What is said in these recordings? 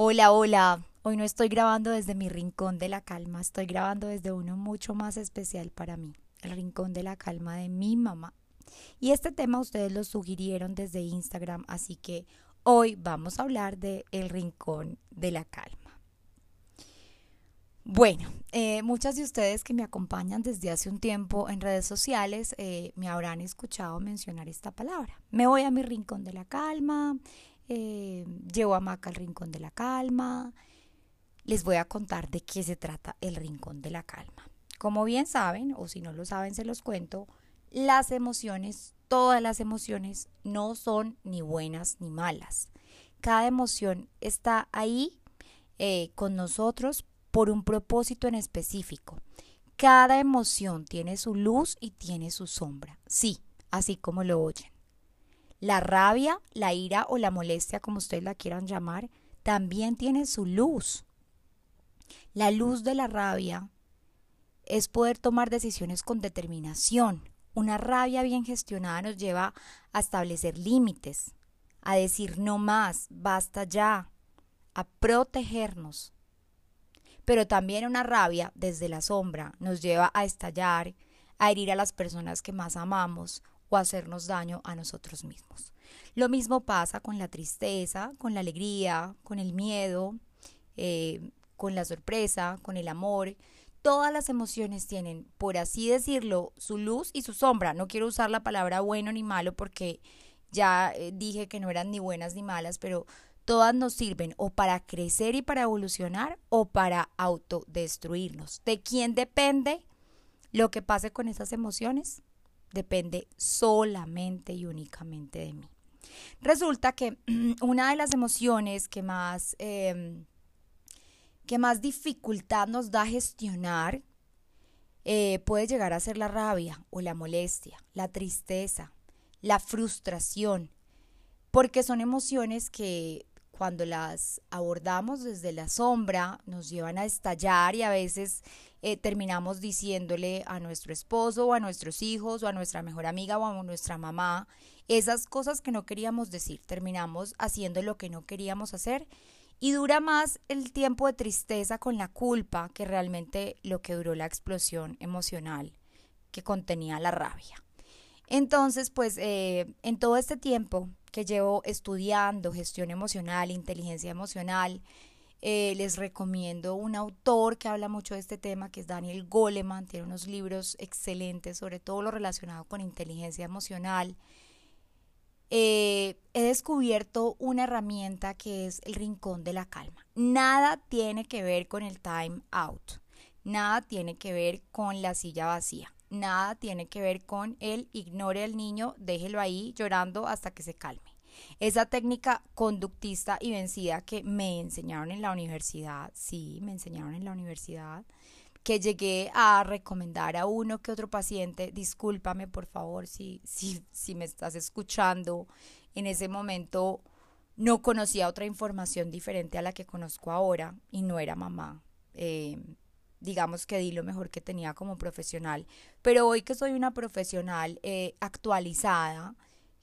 Hola, hola. Hoy no estoy grabando desde mi rincón de la calma, estoy grabando desde uno mucho más especial para mí, el rincón de la calma de mi mamá. Y este tema ustedes lo sugirieron desde Instagram, así que hoy vamos a hablar de el rincón de la calma. Bueno, eh, muchas de ustedes que me acompañan desde hace un tiempo en redes sociales eh, me habrán escuchado mencionar esta palabra. Me voy a mi rincón de la calma, eh, llevo a Maca al Rincón de la Calma. Les voy a contar de qué se trata el Rincón de la Calma. Como bien saben, o si no lo saben, se los cuento, las emociones, todas las emociones, no son ni buenas ni malas. Cada emoción está ahí eh, con nosotros por un propósito en específico. Cada emoción tiene su luz y tiene su sombra. Sí, así como lo oyen. La rabia, la ira o la molestia, como ustedes la quieran llamar, también tiene su luz. La luz de la rabia es poder tomar decisiones con determinación. Una rabia bien gestionada nos lleva a establecer límites, a decir no más, basta ya, a protegernos. Pero también una rabia desde la sombra nos lleva a estallar, a herir a las personas que más amamos o hacernos daño a nosotros mismos. Lo mismo pasa con la tristeza, con la alegría, con el miedo, eh, con la sorpresa, con el amor. Todas las emociones tienen, por así decirlo, su luz y su sombra. No quiero usar la palabra bueno ni malo porque ya eh, dije que no eran ni buenas ni malas, pero todas nos sirven o para crecer y para evolucionar o para autodestruirnos. ¿De quién depende lo que pase con esas emociones? Depende solamente y únicamente de mí. Resulta que una de las emociones que más, em, que más dificultad nos da gestionar eh, puede llegar a ser la rabia o la molestia, la tristeza, la frustración, porque son emociones que cuando las abordamos desde la sombra nos llevan a estallar y a veces eh, terminamos diciéndole a nuestro esposo o a nuestros hijos o a nuestra mejor amiga o a nuestra mamá esas cosas que no queríamos decir. Terminamos haciendo lo que no queríamos hacer y dura más el tiempo de tristeza con la culpa que realmente lo que duró la explosión emocional que contenía la rabia. Entonces, pues eh, en todo este tiempo que llevo estudiando gestión emocional, inteligencia emocional, eh, les recomiendo un autor que habla mucho de este tema, que es Daniel Goleman. Tiene unos libros excelentes sobre todo lo relacionado con inteligencia emocional. Eh, he descubierto una herramienta que es el rincón de la calma. Nada tiene que ver con el time out. Nada tiene que ver con la silla vacía. Nada tiene que ver con el ignore al niño, déjelo ahí llorando hasta que se calme. Esa técnica conductista y vencida que me enseñaron en la universidad, sí, me enseñaron en la universidad, que llegué a recomendar a uno que otro paciente, discúlpame por favor si, si, si me estás escuchando, en ese momento no conocía otra información diferente a la que conozco ahora y no era mamá. Eh, digamos que di lo mejor que tenía como profesional, pero hoy que soy una profesional eh, actualizada,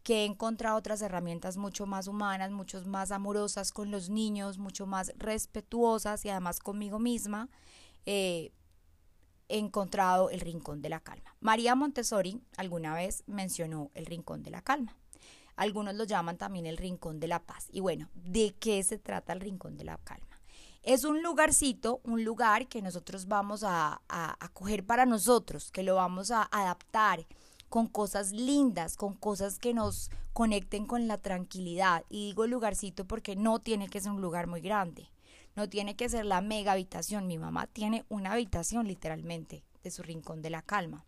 que he encontrado otras herramientas mucho más humanas, mucho más amorosas con los niños, mucho más respetuosas y además conmigo misma, eh, he encontrado el rincón de la calma. María Montessori alguna vez mencionó el rincón de la calma. Algunos lo llaman también el rincón de la paz. Y bueno, ¿de qué se trata el rincón de la calma? Es un lugarcito, un lugar que nosotros vamos a, a, coger para nosotros, que lo vamos a adaptar, con cosas lindas, con cosas que nos conecten con la tranquilidad. Y digo lugarcito porque no tiene que ser un lugar muy grande, no tiene que ser la mega habitación. Mi mamá tiene una habitación literalmente de su rincón de la calma.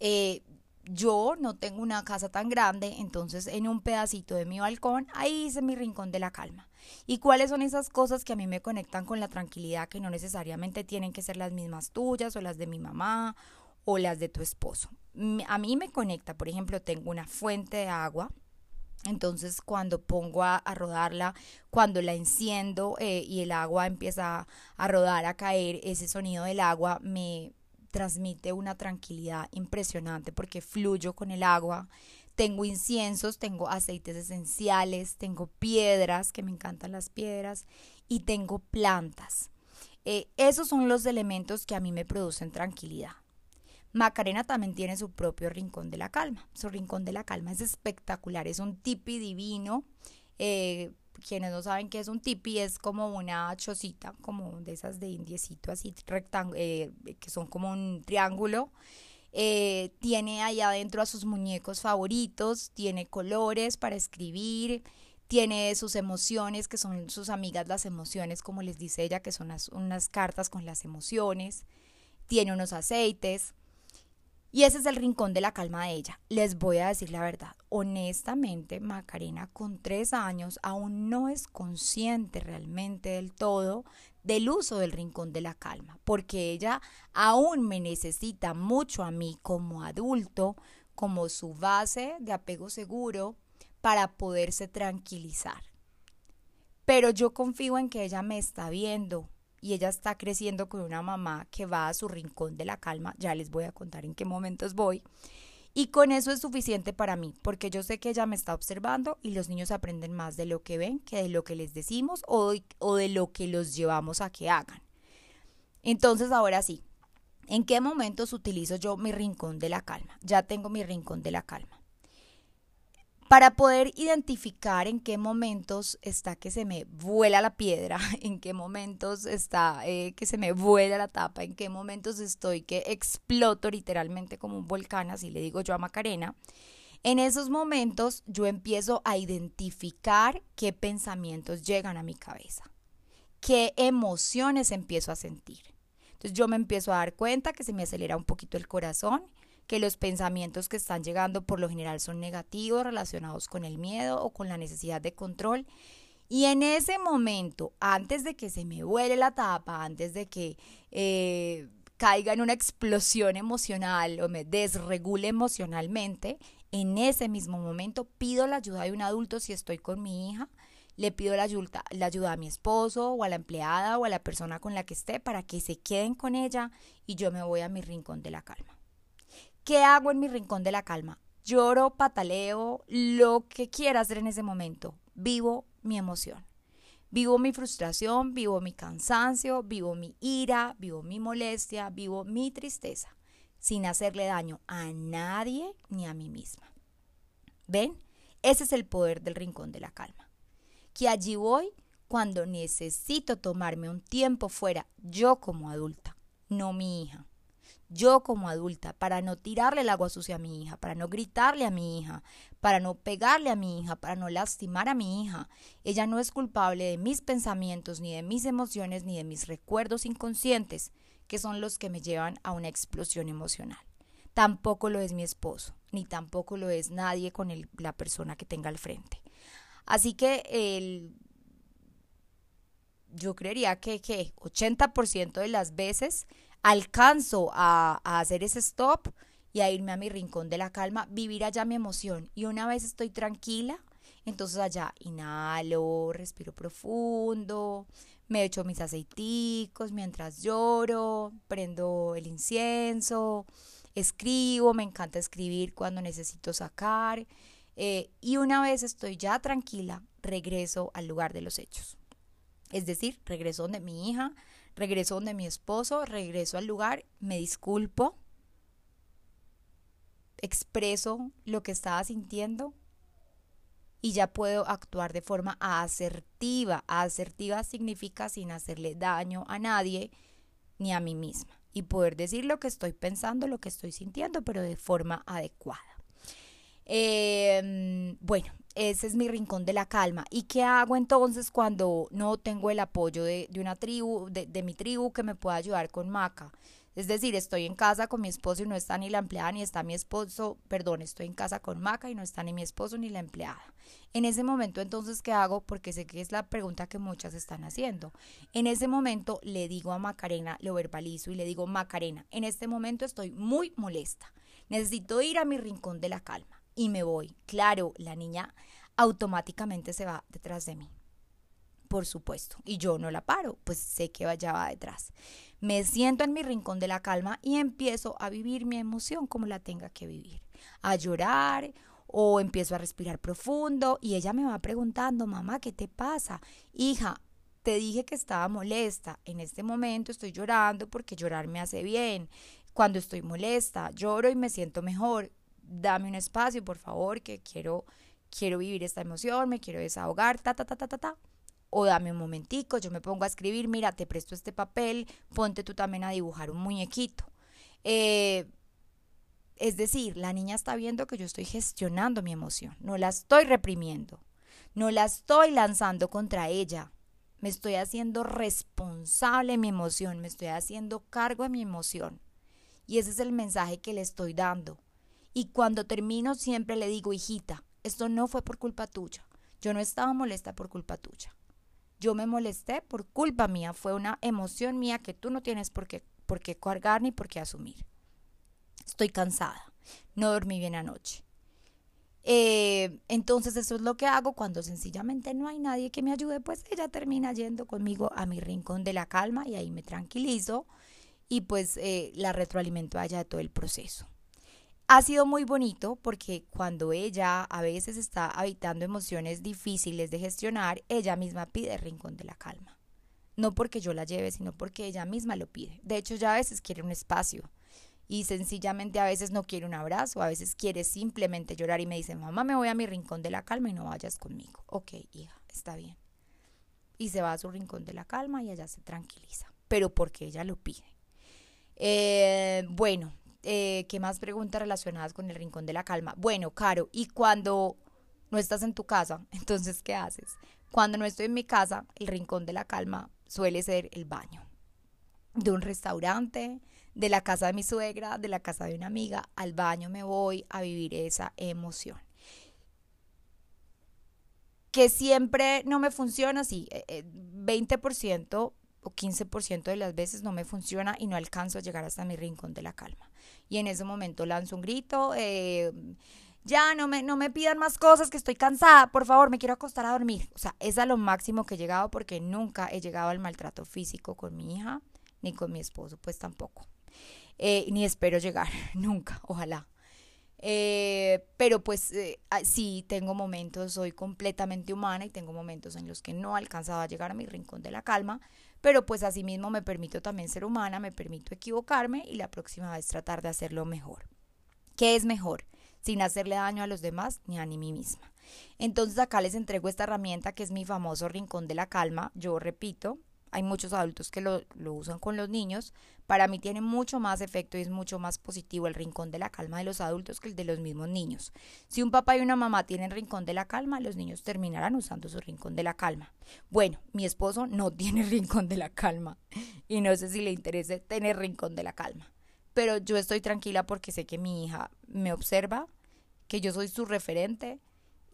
Eh, yo no tengo una casa tan grande, entonces en un pedacito de mi balcón, ahí hice mi rincón de la calma. ¿Y cuáles son esas cosas que a mí me conectan con la tranquilidad que no necesariamente tienen que ser las mismas tuyas o las de mi mamá o las de tu esposo. A mí me conecta, por ejemplo, tengo una fuente de agua. Entonces cuando pongo a, rodarla, cuando la enciendo eh, y el agua empieza a rodar, a caer, ese sonido del agua me transmite una tranquilidad impresionante porque fluyo con el agua. Tengo inciensos, tengo aceites esenciales, tengo piedras, que me encantan las piedras, y tengo plantas. Eh, esos son los elementos que a mí me producen tranquilidad. Macarena también tiene su propio rincón de la calma. Su rincón de la calma es espectacular, es un tipi divino. Eh, quienes no saben qué es un tipi, es como una chocita, como de esas de indiecito, así eh, que son como un triángulo. Eh, tiene ahí adentro a sus muñecos favoritos, tiene colores para escribir, tiene sus emociones, que son sus amigas las emociones, como les dice ella, que son unas cartas con las emociones, tiene unos aceites. Y ese es el rincón de la calma de ella. Les voy a decir la verdad. Honestamente, Macarena con tres años aún no es consciente realmente del todo del uso del rincón de la calma, porque ella aún me necesita mucho a mí como adulto, como su base de apego seguro para poderse tranquilizar. Pero yo confío en que ella me está viendo, y ella está creciendo con una mamá que va a su rincón de la calma, ya les voy a contar en qué momentos voy. Y con eso es suficiente para mí, porque yo sé que ella me está observando y los niños aprenden más de lo que ven que de lo que les decimos o, o de lo que los llevamos a que hagan. Entonces, ahora sí, ¿en qué momentos utilizo yo mi rincón de la calma? Ya tengo mi rincón de la calma para poder identificar en qué momentos está que se me vuela la piedra, en qué momentos está eh, que se me vuela la tapa, en qué momentos estoy que exploto literalmente como un volcán, así le digo yo a Macarena. En esos momentos yo empiezo a identificar qué pensamientos llegan a mi cabeza, qué emociones empiezo a sentir. Entonces yo me empiezo a dar cuenta que se me acelera un poquito el corazón, que los pensamientos que están llegando por lo general son negativos, relacionados con el miedo o con la necesidad de control. Y en ese momento, antes de que se me vuele la tapa, antes de que eh, caiga en una explosión emocional o me desregule emocionalmente, en ese mismo momento pido la ayuda de un adulto si estoy con mi hija, le pido la ayuda, la ayuda a mi esposo o a la empleada o a la persona con la que esté para que se queden con ella y yo me voy a mi rincón de la calma. ¿Qué hago en mi rincón de la calma? Lloro, pataleo, lo que quiera hacer en ese momento. Vivo mi emoción. Vivo mi frustración, vivo mi cansancio, vivo mi ira, vivo mi molestia, vivo mi tristeza, sin hacerle daño a nadie ni a mí misma. ¿Ven? Ese es el poder del rincón de la calma. Que allí voy cuando necesito tomarme un tiempo fuera, yo como adulta, no mi hija yo como adulta, para no tirarle el agua sucia a mi hija, para no gritarle a mi hija, para no pegarle a mi hija, para no lastimar a mi hija. Ella no es culpable de mis pensamientos, ni de mis emociones, ni de mis recuerdos inconscientes, que son los que me llevan a una explosión emocional. Tampoco lo es mi esposo, ni tampoco lo es nadie con la persona que tenga al frente. Así que el, yo creería que, que 80% de las veces alcanzo a, hacer ese stop y a irme a mi rincón de la calma, vivir allá mi emoción. Y una vez estoy tranquila, entonces allá inhalo, respiro profundo, me echo mis aceiticos mientras lloro, prendo el incienso, escribo, me encanta escribir cuando necesito sacar. Eh, y una vez estoy ya tranquila, regreso al lugar de los hechos. Es decir, regreso donde mi hija, Regreso donde mi esposo, regreso al lugar, me disculpo, expreso lo que estaba sintiendo y ya puedo actuar de forma asertiva. Asertiva significa sin hacerle daño a nadie ni a mí misma y poder decir lo que estoy pensando, lo que estoy sintiendo, pero de forma adecuada. Em, bueno, ese es mi rincón de la calma. ¿Y qué hago entonces cuando no tengo el apoyo de, una tribu, de, de, mi tribu que me pueda ayudar con Maca? Es decir, estoy en casa con mi esposo y no está ni la empleada ni está mi esposo, perdón, estoy en casa con Maca y no está ni mi esposo ni la empleada. En ese momento entonces, ¿qué hago? Porque sé que es la pregunta que muchas están haciendo. En ese momento le digo a Macarena, lo verbalizo y le digo, Macarena, en este momento estoy muy molesta. Necesito ir a mi rincón de la calma y me voy. Claro, la niña automáticamente se va detrás de mí. Por supuesto. Y yo no la paro, pues sé que ya va detrás. Me siento en mi rincón de la calma y empiezo a vivir mi emoción como la tenga que vivir. A llorar o empiezo a respirar profundo y ella me va preguntando, mamá, ¿qué te pasa? Hija, te dije que estaba molesta. En este momento estoy llorando porque llorar me hace bien. Cuando estoy molesta, lloro y me siento mejor. Dame un espacio, por favor, que quiero quiero vivir esta emoción, me quiero desahogar, ta ta ta ta ta ta. O dame un momentico, yo me pongo a escribir, mira, te presto este papel, ponte tú también a dibujar un muñequito. Eh, es decir, la niña está viendo que yo estoy gestionando mi emoción, no la estoy reprimiendo, no la estoy lanzando contra ella, me estoy haciendo responsable de mi emoción, me estoy haciendo cargo de mi emoción. Y ese es el mensaje que le estoy dando. Y cuando termino siempre le digo, hijita, esto no fue por culpa tuya. Yo no estaba molesta por culpa tuya. Yo me molesté por culpa mía. Fue una emoción mía que tú no tienes por qué, por qué cargar ni por qué asumir. Estoy cansada. No dormí bien anoche. Eh, entonces eso es lo que hago cuando sencillamente no hay nadie que me ayude, pues ella termina yendo conmigo a mi rincón de la calma y ahí me tranquilizo y pues eh, la retroalimento a ella de todo el proceso. Ha sido muy bonito porque cuando ella a veces está habitando emociones difíciles de gestionar, ella misma pide el rincón de la calma. No porque yo la lleve, sino porque ella misma lo pide. De hecho, ya a veces quiere un espacio y sencillamente a veces no quiere un abrazo, a veces quiere simplemente llorar y me dice, mamá, me voy a mi rincón de la calma y no vayas conmigo. Ok, hija, está bien. Y se va a su rincón de la calma y allá se tranquiliza, pero porque ella lo pide. Eh, bueno, eh, ¿qué más preguntas relacionadas con el rincón de la calma? Bueno, Caro, ¿y cuando no estás en tu casa? Entonces, ¿qué haces? Cuando no estoy en mi casa, el rincón de la calma suele ser el baño de un restaurante, de la casa de mi suegra, de la casa de una amiga, al baño me voy a vivir esa emoción. Que siempre no me funciona, sí, 20% eh, eh, o 15% de las veces no me funciona y no alcanzo a llegar hasta mi rincón de la calma. Y en ese momento lanzo un grito, eh, ya no me, no me pidan más cosas, que estoy cansada, por favor, me quiero acostar a dormir. O sea, es a lo máximo que he llegado porque nunca he llegado al maltrato físico con mi hija ni con mi esposo, pues tampoco. Eh, ni espero llegar, nunca, ojalá. Eh, pero pues eh, sí, tengo momentos, soy completamente humana y tengo momentos en los que no alcanzaba a llegar a mi rincón de la calma, pero pues asimismo me permito también ser humana, me permito equivocarme y la próxima vez tratar de hacerlo mejor. ¿Qué es mejor? Sin hacerle daño a los demás ni a mí misma. Entonces acá les entrego esta herramienta que es mi famoso rincón de la calma. Yo repito, hay muchos adultos que lo, usan con los niños. Para mí tiene mucho más efecto y es mucho más positivo el rincón de la calma de los adultos que el de los mismos niños. Si un papá y una mamá tienen rincón de la calma, los niños terminarán usando su rincón de la calma. Bueno, mi esposo no tiene rincón de la calma y no sé si le interese tener rincón de la calma. Pero yo estoy tranquila porque sé que mi hija me observa, que yo soy su referente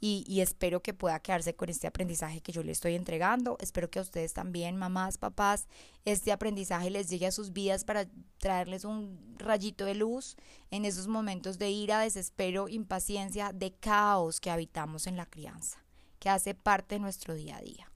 y, espero que pueda quedarse con este aprendizaje que yo le estoy entregando. Espero que a ustedes también, mamás, papás, este aprendizaje les llegue a sus vidas para traerles un rayito de luz en esos momentos de ira, desespero, impaciencia, de caos que habitamos en la crianza, que hace parte de nuestro día a día.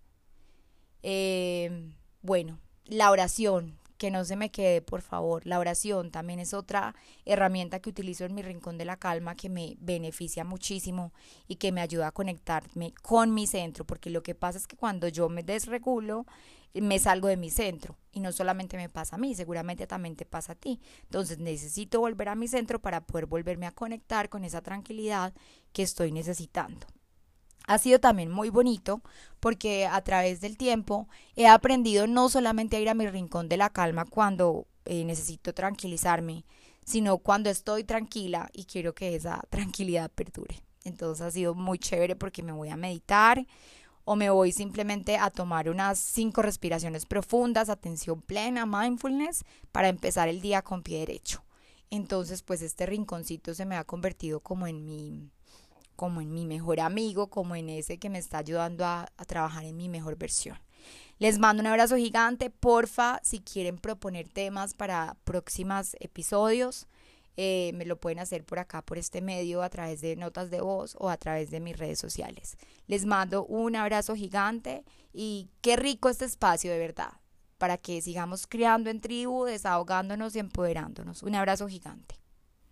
Eh, bueno, la oración, que no se me quede, por favor. La oración también es otra herramienta que utilizo en mi rincón de la calma que me beneficia muchísimo y que me ayuda a conectarme con mi centro, porque lo que pasa es que cuando yo me desregulo, me salgo de mi centro y no solamente me pasa a mí, seguramente también te pasa a ti. Entonces necesito volver a mi centro para poder volverme a conectar con esa tranquilidad que estoy necesitando ha sido también muy bonito porque a través del tiempo he aprendido no solamente a ir a mi rincón de la calma cuando eh, necesito tranquilizarme, sino cuando estoy tranquila y quiero que esa tranquilidad perdure. Entonces ha sido muy chévere porque me voy a meditar o me voy simplemente a tomar unas cinco respiraciones profundas, atención plena, mindfulness, para empezar el día con pie derecho. Entonces, pues este rinconcito se me ha convertido como en mi como en mi mejor amigo, como en ese que me está ayudando a, trabajar en mi mejor versión. Les mando un abrazo gigante. Porfa, si quieren proponer temas para próximos episodios, eh, me lo pueden hacer por acá, por este medio, a través de notas de voz o a través de mis redes sociales. Les mando un abrazo gigante y qué rico este espacio, de verdad, para que sigamos criando en tribu, desahogándonos y empoderándonos. Un abrazo gigante.